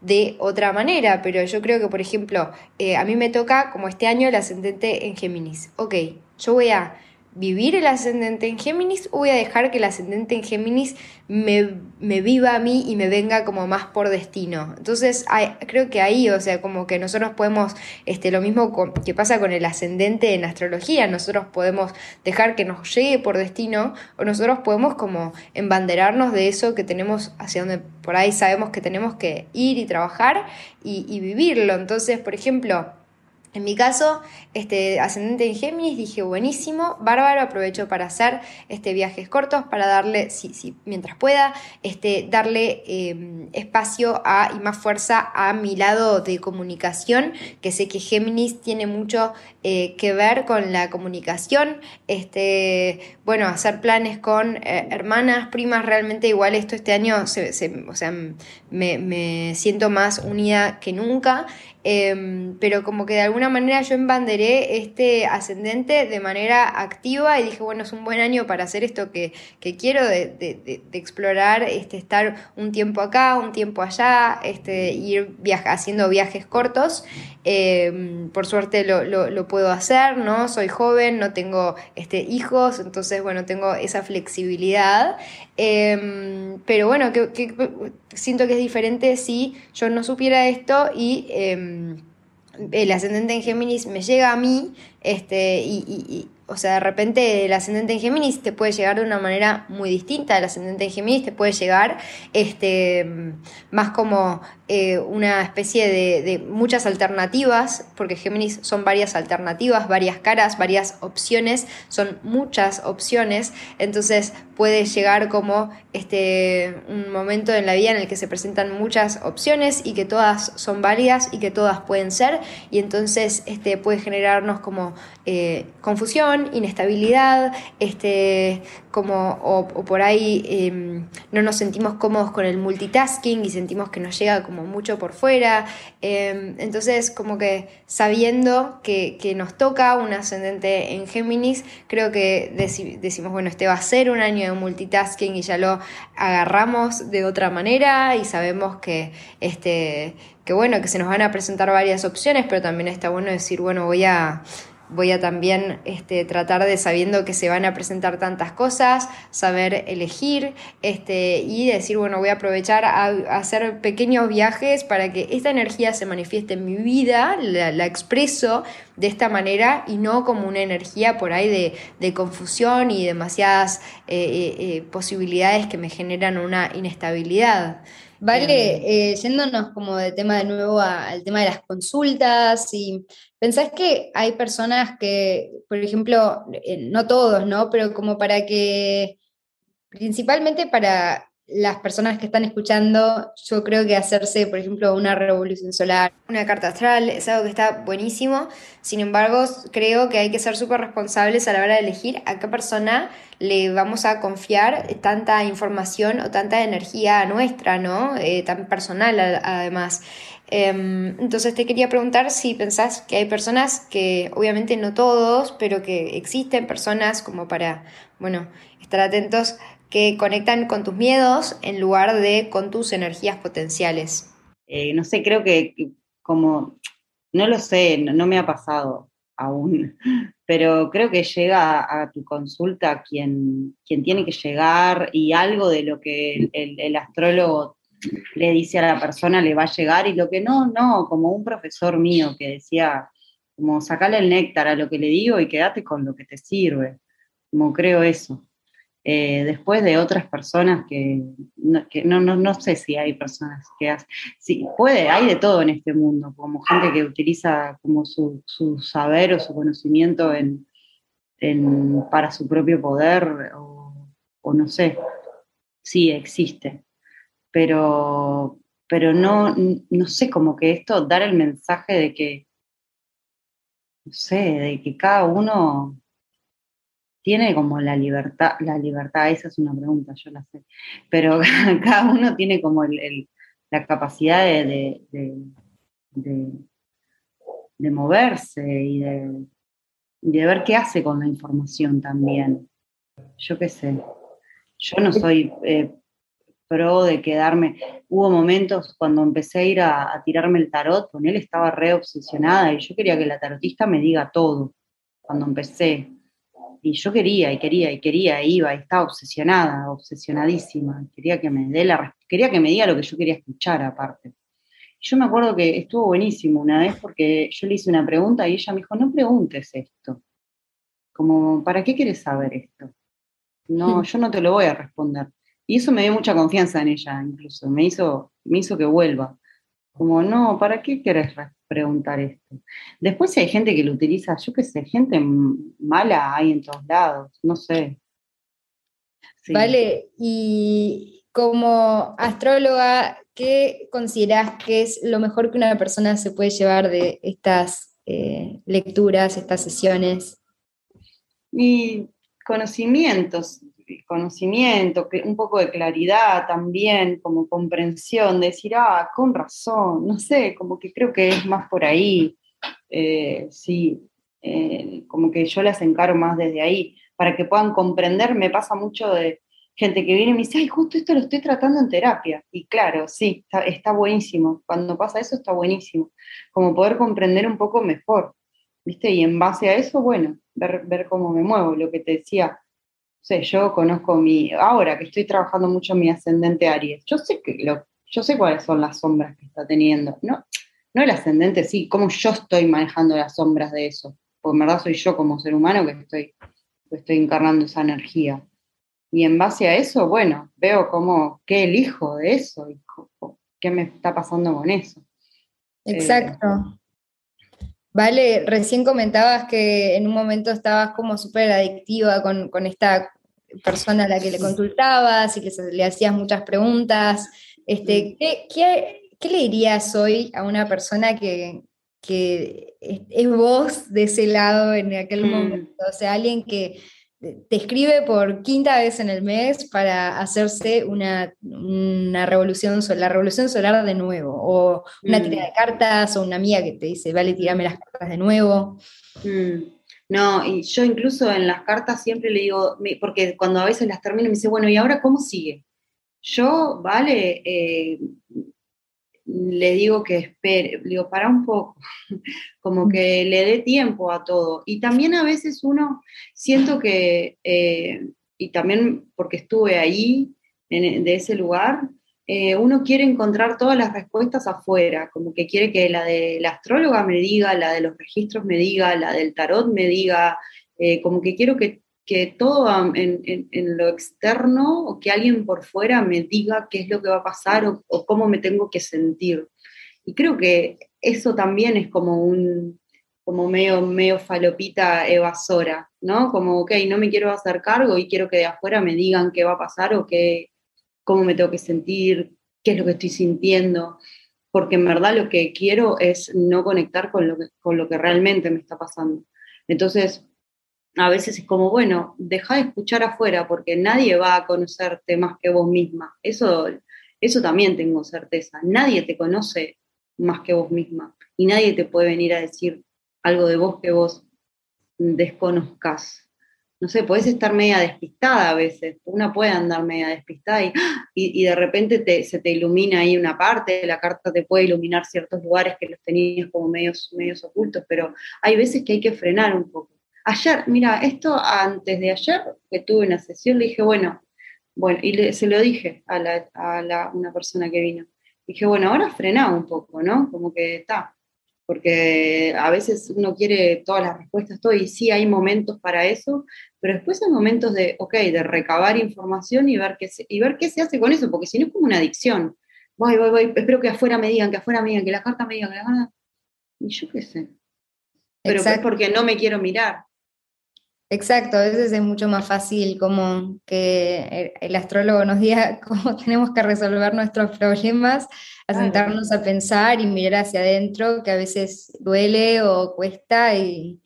de otra manera, pero yo creo que, por ejemplo, eh, a mí me toca como este año el ascendente en Géminis. Ok, yo voy a vivir el ascendente en Géminis o voy a dejar que el ascendente en Géminis me, me viva a mí y me venga como más por destino. Entonces creo que ahí, o sea, como que nosotros podemos, este, lo mismo que pasa con el ascendente en astrología, nosotros podemos dejar que nos llegue por destino o nosotros podemos como embanderarnos de eso que tenemos hacia donde por ahí sabemos que tenemos que ir y trabajar y, y vivirlo. Entonces, por ejemplo, En mi caso, este ascendente en Géminis, dije buenísimo, bárbaro, aprovecho para hacer este, viajes cortos, para darle, si, si, mientras pueda, este, darle em, espacio y más fuerza a mi lado de comunicación, que sé que Géminis tiene mucho eh, que ver con la comunicación, este, bueno, hacer planes con eh, hermanas, primas, realmente igual esto este año, se, o sea, me siento más unida que nunca. Em, pero como que de alguna manera yo embanderé este ascendente de manera activa y dije, bueno, es un buen año para hacer esto que, quiero, de, explorar, este, estar un tiempo acá, un tiempo allá, este, ir haciendo viajes cortos. Em, por suerte lo, puedo hacer, ¿no? Soy joven, no tengo este, hijos, entonces, bueno, tengo esa flexibilidad. Em, pero bueno, que, siento que es diferente si yo no supiera esto y em, el ascendente en Géminis me llega a mí este, y, o sea, de repente el ascendente en Géminis te puede llegar de una manera muy distinta. El ascendente en Géminis te puede llegar este, más como eh, una especie de, muchas alternativas, porque Géminis son varias alternativas, varias caras, varias opciones, son muchas opciones. Entonces puede llegar como este, un momento en la vida en el que se presentan muchas opciones y que todas son válidas y que todas pueden ser. Y entonces este, puede generarnos como eh, confusión, inestabilidad, este, como, o, por ahí em, no nos sentimos cómodos con el multitasking y sentimos que nos llega como mucho por fuera. Em, entonces, como que sabiendo que, nos toca un ascendente en Géminis, creo que decimos, bueno, este va a ser un año de multitasking y ya lo agarramos de otra manera y sabemos que este que bueno, que se nos van a presentar varias opciones, pero también está bueno decir, bueno, voy a voy a también este, tratar de, sabiendo que se van a presentar tantas cosas, saber elegir este, y decir, bueno, voy a aprovechar a, hacer pequeños viajes para que esta energía se manifieste en mi vida, la, expreso de esta manera y no como una energía por ahí de, confusión y demasiadas eh, eh, eh, posibilidades que me generan una inestabilidad. Vale, yéndonos como de tema de nuevo al tema de las consultas y ¿Pensás que hay personas que, por ejemplo, eh, no todos, ¿no? Pero como para que, principalmente para las personas que están escuchando, yo creo que hacerse, por ejemplo, una revolución solar, una carta astral, es algo que está buenísimo. Sin embargo, creo que hay que ser súper responsables a la hora de elegir a qué persona le vamos a confiar tanta información o tanta energía nuestra, ¿no? Eh, tan personal además. Em, entonces te quería preguntar si pensás que hay personas que, obviamente no todos, pero que existen personas como para, bueno, estar atentos, que conectan con tus miedos en lugar de con tus energías potenciales. Eh, no sé, creo que como, no lo sé, no, me ha pasado aún, pero creo que llega a, tu consulta quien, quien tiene que llegar y algo de lo que el, el astrólogo le dice a la persona le va a llegar y lo que no, no, como un profesor mío que decía, como sacale el néctar a lo que le digo y quédate con lo que te sirve, como creo eso. Eh, después de otras personas que, no, no, no, sé si hay personas que hacen, puede, hay de todo en este mundo, como gente que utiliza como su, saber o su conocimiento en, para su propio poder o, o no sé, sí existe. Pero, pero no, no sé, como que esto, dar el mensaje de que, no sé, de que cada uno tiene como la libertad, la libertad, esa es una pregunta, yo la sé, pero cada uno tiene como el, la capacidad de, de, moverse y de, de ver qué hace con la información también. Yo qué sé. Yo no soy eh, pro de quedarme. Hubo momentos cuando empecé a ir a, tirarme el tarot, con él estaba re obsesionada y yo quería que la tarotista me diga todo cuando empecé. Y yo quería y quería y quería, iba y estaba obsesionada, obsesionadísima. Quería que me dé la quería que me diga lo que yo quería escuchar aparte. Yo me acuerdo que estuvo buenísimo una vez porque yo le hice una pregunta y ella me dijo, no preguntes esto. Como, ¿para qué quieres saber esto? No, yo no te lo voy a responder. Y eso me dio mucha confianza en ella, incluso, me hizo, me hizo que vuelva. Como, no, ¿para qué querés preguntar esto. Después si hay gente que lo utiliza, yo qué sé, gente mala hay en todos lados, no sé. Vale, y como astróloga, ¿qué consideras que es lo mejor que una persona se puede llevar de estas eh, lecturas, estas sesiones? Y conocimientos, conocimiento, un poco de claridad también, como comprensión, decir, ah, con razón, no sé, como que creo que es más por ahí, eh, sí, eh, como que yo las encaro más desde ahí, para que puedan comprender, me pasa mucho de gente que viene y me dice, ay, justo esto lo estoy tratando en terapia, y claro, sí, está, está buenísimo, cuando pasa eso está buenísimo, como poder comprender un poco mejor, ¿viste? Y en base a eso, bueno, ver, ver cómo me muevo, lo que te decía, sé, yo conozco mi, ahora que estoy trabajando mucho mi ascendente Aries, yo sé que lo, yo sé cuáles son las sombras que está teniendo, no, no el ascendente, sí, cómo yo estoy manejando las sombras de eso, porque en verdad soy yo como ser humano que estoy, estoy encarnando esa energía. Y en base a eso, bueno, veo cómo, qué elijo de eso qué me está pasando con eso. Exacto. Vale, recién comentabas que en un momento estabas como súper adictiva con, esta persona a la que le consultabas y que le hacías muchas preguntas. Este, ¿qué, le dirías hoy a una persona que, es vos de ese lado en aquel mm. momento? O sea, alguien que te escribe por quinta vez en el mes para hacerse una, revolución solar, la revolución solar de nuevo, o una mm. tira de cartas, o una amiga que te dice, vale, tirame las cartas de nuevo. Mm. No, y yo incluso en las cartas siempre le digo, porque cuando a veces las termino me dice, bueno, ¿y ahora cómo sigue? Yo, vale, eh, le digo que espere, digo, para un poco, como que le dé tiempo a todo. Y también a veces uno, siento que, eh, y también porque estuve ahí, de ese lugar, eh, uno quiere encontrar todas las respuestas afuera, como que quiere que la de la astróloga me diga, la de los registros me diga, la del tarot me diga, eh, como que quiero que que todo en, lo externo o que alguien por fuera me diga qué es lo que va a pasar o, cómo me tengo que sentir. Y creo que eso también es como un, como medio, medio falopita evasora, ¿no? Como, ok, no me quiero hacer cargo y quiero que de afuera me digan qué va a pasar o qué, cómo me tengo que sentir, qué es lo que estoy sintiendo, porque en verdad lo que quiero es no conectar con lo con lo que realmente me está pasando. Entonces, a veces es como, bueno, deja de escuchar afuera porque nadie va a conocerte más que vos misma. Eso, eso también tengo certeza. Nadie te conoce más que vos misma y nadie te puede venir a decir algo de vos que vos desconozcas. No sé, podés estar media despistada a veces, una puede andar media despistada y, y, de repente se te ilumina ahí una parte, la carta te puede iluminar ciertos lugares que los tenías como medios, medios ocultos, pero hay veces que hay que frenar un poco Ayer, mira, esto antes de ayer que tuve una sesión, le dije, bueno, bueno, y se lo dije a, la, una persona que vino. Dije, bueno, ahora frena un poco, ¿no? Como que está, porque a veces uno quiere todas las respuestas, todo, y sí hay momentos para eso, pero después hay momentos de, ok, de recabar información y ver qué se, y ver qué se hace con eso, porque si no es como una adicción. Voy, voy, voy, espero que afuera me digan, que afuera me digan, que la carta me diga, que la carta... Y yo qué sé. Pero es porque no me quiero mirar. Exacto, a veces es mucho más fácil como que el astrólogo nos diga cómo tenemos que resolver nuestros problemas, a sentarnos a pensar y mirar hacia adentro, que a veces duele o cuesta y,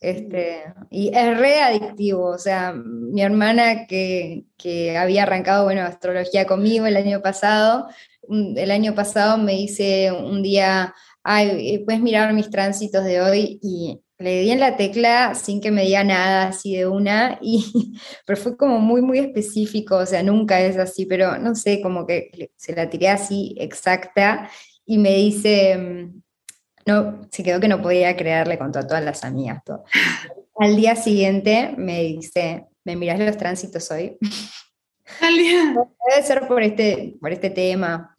este, y es re adictivo. O sea, mi hermana que, que había arrancado, bueno, astrología conmigo el año pasado, el año pasado me dice un día, ay, puedes mirar mis tránsitos de hoy y le di en la tecla sin que me diga nada así de una, y, pero fue como muy, muy específico, o sea, nunca es así, pero no sé, como que se la tiré así exacta y me dice, mm, no, se quedó que no podía creerle con todas las amigas. Todo. Al día siguiente me dice, ¿me miras los tránsitos hoy? Debe ser por este, por este tema.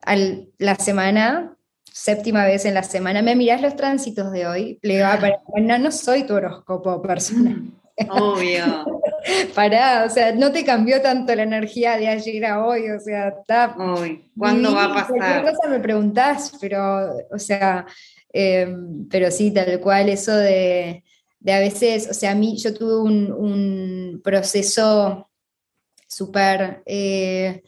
Al, la semana séptima vez en la semana, ¿me mirás los tránsitos de hoy? Le digo, ah, no, no soy tu horóscopo personal. Obvio. Pará, o sea, no te cambió tanto la energía de ayer a hoy, o sea, está... ¿cuándo va a pasar? cosa me preguntás, pero, o sea, Em, pero sí, tal cual, eso de, a veces, o sea, a mí yo tuve un, proceso súper eh,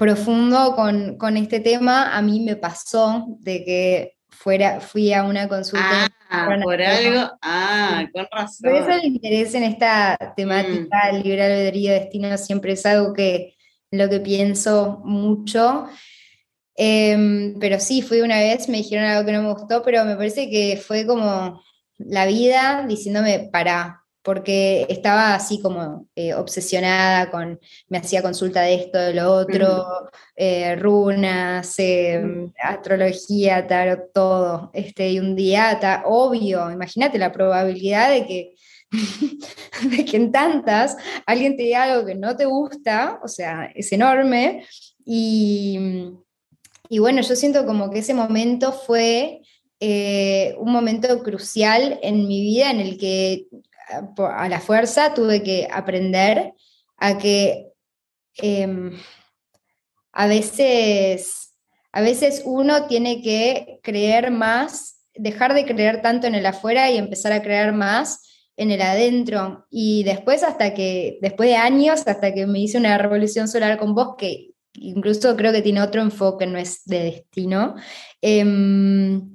profundo con, con, este tema, a mí me pasó de que fuera, fui a una consulta. Ah, por algo, ah, con razón. Por eso el interés en esta temática, mm. libre albedrío, destino, siempre es algo que lo que pienso mucho. Em, pero sí, fui una vez, me dijeron algo que no me gustó, pero me parece que fue como la vida diciéndome, para, porque estaba así como eh, obsesionada con, me hacía consulta de esto, de lo otro, eh, runas, em, astrología, tarot, todo. Este, y un día, está obvio, imagínate la probabilidad de que, de que en tantas alguien te diga algo que no te gusta, o sea, es enorme. Y, y bueno, yo siento como que ese momento fue eh, un momento crucial en mi vida en el que a la fuerza tuve que aprender a que em, a, veces, a veces uno tiene que creer más, dejar de creer tanto en el afuera y empezar a creer más en el adentro. Y después, hasta que, después de años, hasta que me hice una revolución solar con vos, que incluso creo que tiene otro enfoque, no es de destino. Em,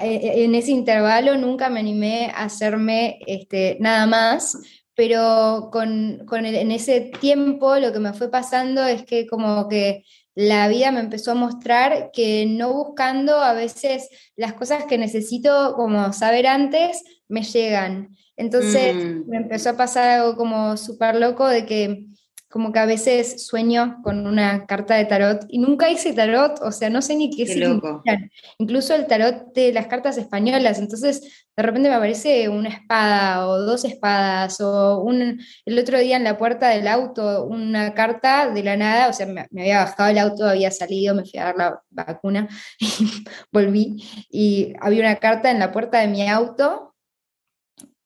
e, e, en ese intervalo nunca me animé a hacerme este, nada más, pero con, en ese tiempo lo que me fue pasando es que como que la vida me empezó a mostrar que no buscando a veces las cosas que necesito como saber antes me llegan. Entonces mm. me empezó a pasar algo como súper loco de que como que a veces sueño con una carta de tarot y nunca hice tarot, o sea, no sé ni qué, qué. Incluso el tarot de las cartas españolas, entonces de repente me aparece una espada o dos espadas o un, el otro día en la puerta del auto una carta de la nada, o sea, me, había bajado el auto, había salido, me fui a dar la vacuna y volví y había una carta en la puerta de mi auto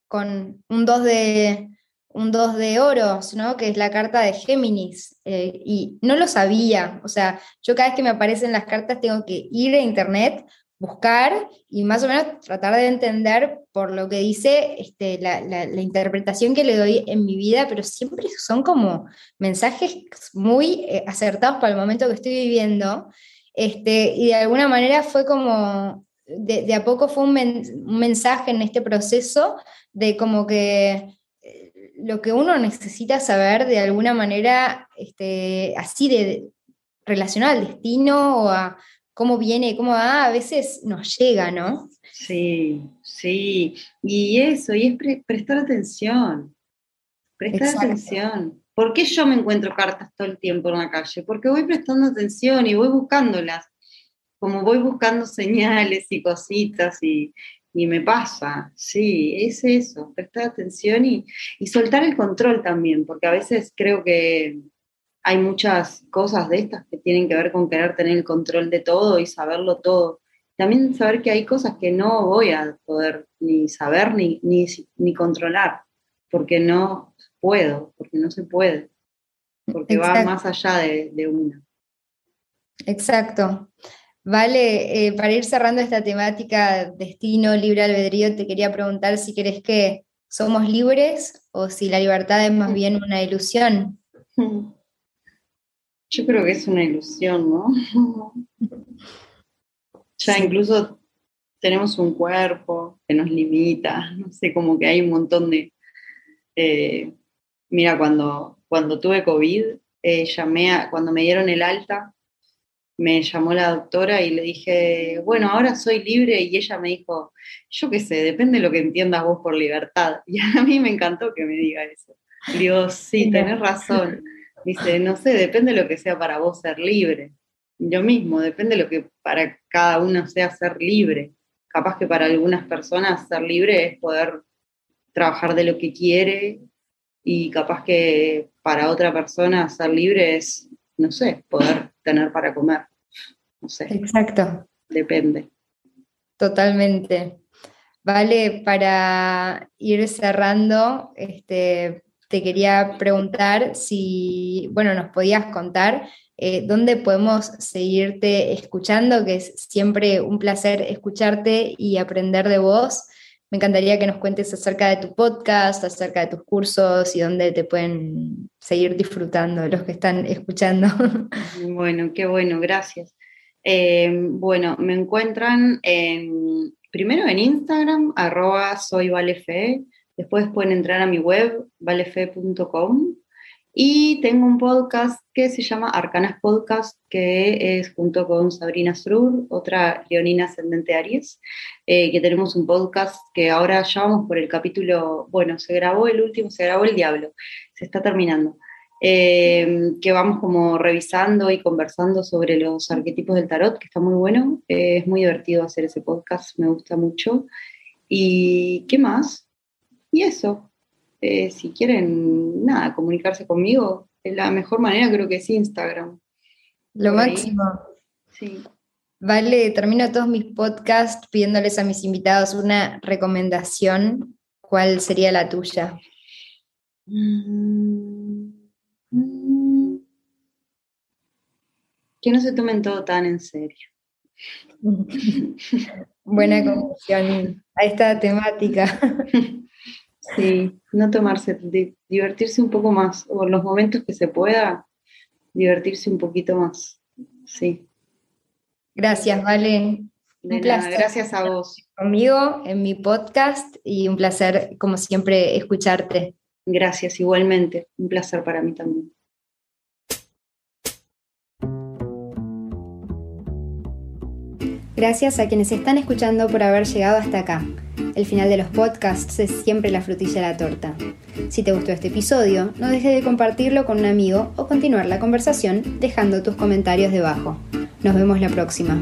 con un 2 de un 2 de oros, ¿no? Que es la carta de Géminis. Eh, y no lo sabía. O sea, yo cada vez que me aparecen las cartas tengo que ir a internet, buscar y más o menos tratar de entender por lo que dice este, la, interpretación que le doy en mi vida, pero siempre son como mensajes muy eh, acertados para el momento que estoy viviendo. Este, y de alguna manera fue como, de, a poco fue un, un mensaje en este proceso de como que lo que uno necesita saber de alguna manera, este, así de relacionado al destino o a cómo viene, cómo va, a veces nos llega, ¿no? Sí, sí. Y eso, y es prestar atención. Prestar atención. ¿Por qué yo me encuentro cartas todo el tiempo en la calle? Porque voy prestando atención y voy buscándolas. Como voy buscando señales y cositas y, y me pasa, sí, es eso, prestar atención y, soltar el control también, porque a veces creo que hay muchas cosas de estas que tienen que ver con querer tener el control de todo y saberlo todo. También saber que hay cosas que no voy a poder ni saber ni, ni, controlar, porque no puedo, porque no se puede, porque va más allá de, de una. Exacto. Vale, eh, para ir cerrando esta temática destino, libre albedrío, te quería preguntar si crees que somos libres o si la libertad es más bien una ilusión. Yo creo que es una ilusión, ¿no? Ya incluso tenemos un cuerpo que nos limita, no sé, como que hay un montón de... Eh, mira, cuando, cuando tuve COVID, eh, llamé a, cuando me dieron el alta, me llamó la doctora y le dije, bueno, ahora soy libre y ella me dijo, yo qué sé, depende de lo que entiendas vos por libertad. Y a mí me encantó que me diga eso. Digo, sí, tenés razón. Dice, no sé, depende de lo que sea para vos ser libre. Yo mismo, depende de lo que para cada uno sea ser libre. Capaz que para algunas personas ser libre es poder trabajar de lo que quiere y capaz que para otra persona ser libre es, no sé, poder tener para comer. No sé. Exacto. Depende. Totalmente. Vale, para ir cerrando, este, te quería preguntar si, bueno, nos podías contar eh, dónde podemos seguirte escuchando, que es siempre un placer escucharte y aprender de vos. Me encantaría que nos cuentes acerca de tu podcast, acerca de tus cursos y dónde te pueden seguir disfrutando los que están escuchando. Bueno, qué bueno, gracias. Eh, bueno, me encuentran en, primero en Instagram, arroba soy Valefe. Después pueden entrar a mi web, valefe.com. Y tengo un podcast que se llama Arcanas Podcast, que es junto con Sabrina Srur, otra leonina ascendente Aries, eh, que tenemos un podcast que ahora ya vamos por el capítulo, bueno, se grabó el último, se grabó el Diablo, se está terminando. Eh, que vamos como revisando y conversando sobre los arquetipos del tarot, que está muy bueno, eh, es muy divertido hacer ese podcast, me gusta mucho. ¿Y qué más? Y eso, eh, si quieren, nada, comunicarse conmigo, la mejor manera creo que es Instagram. Lo máximo. Sí. Vale, termino todos mis podcasts pidiéndoles a mis invitados una recomendación. ¿Cuál sería la tuya? Mm. Que no se tomen todo tan en serio. Buena conclusión a esta temática. Sí, no tomarse, divertirse un poco más, o en los momentos que se pueda, divertirse un poquito más. Sí. Gracias, Vale. un placer. gracias a vos. Conmigo en mi podcast y un placer, como siempre, escucharte. Gracias, igualmente. Un placer para mí también. Gracias a quienes están escuchando por haber llegado hasta acá. El final de los podcasts es siempre la frutilla de la torta. Si te gustó este episodio, no dejes de compartirlo con un amigo o continuar la conversación dejando tus comentarios debajo. Nos vemos la próxima.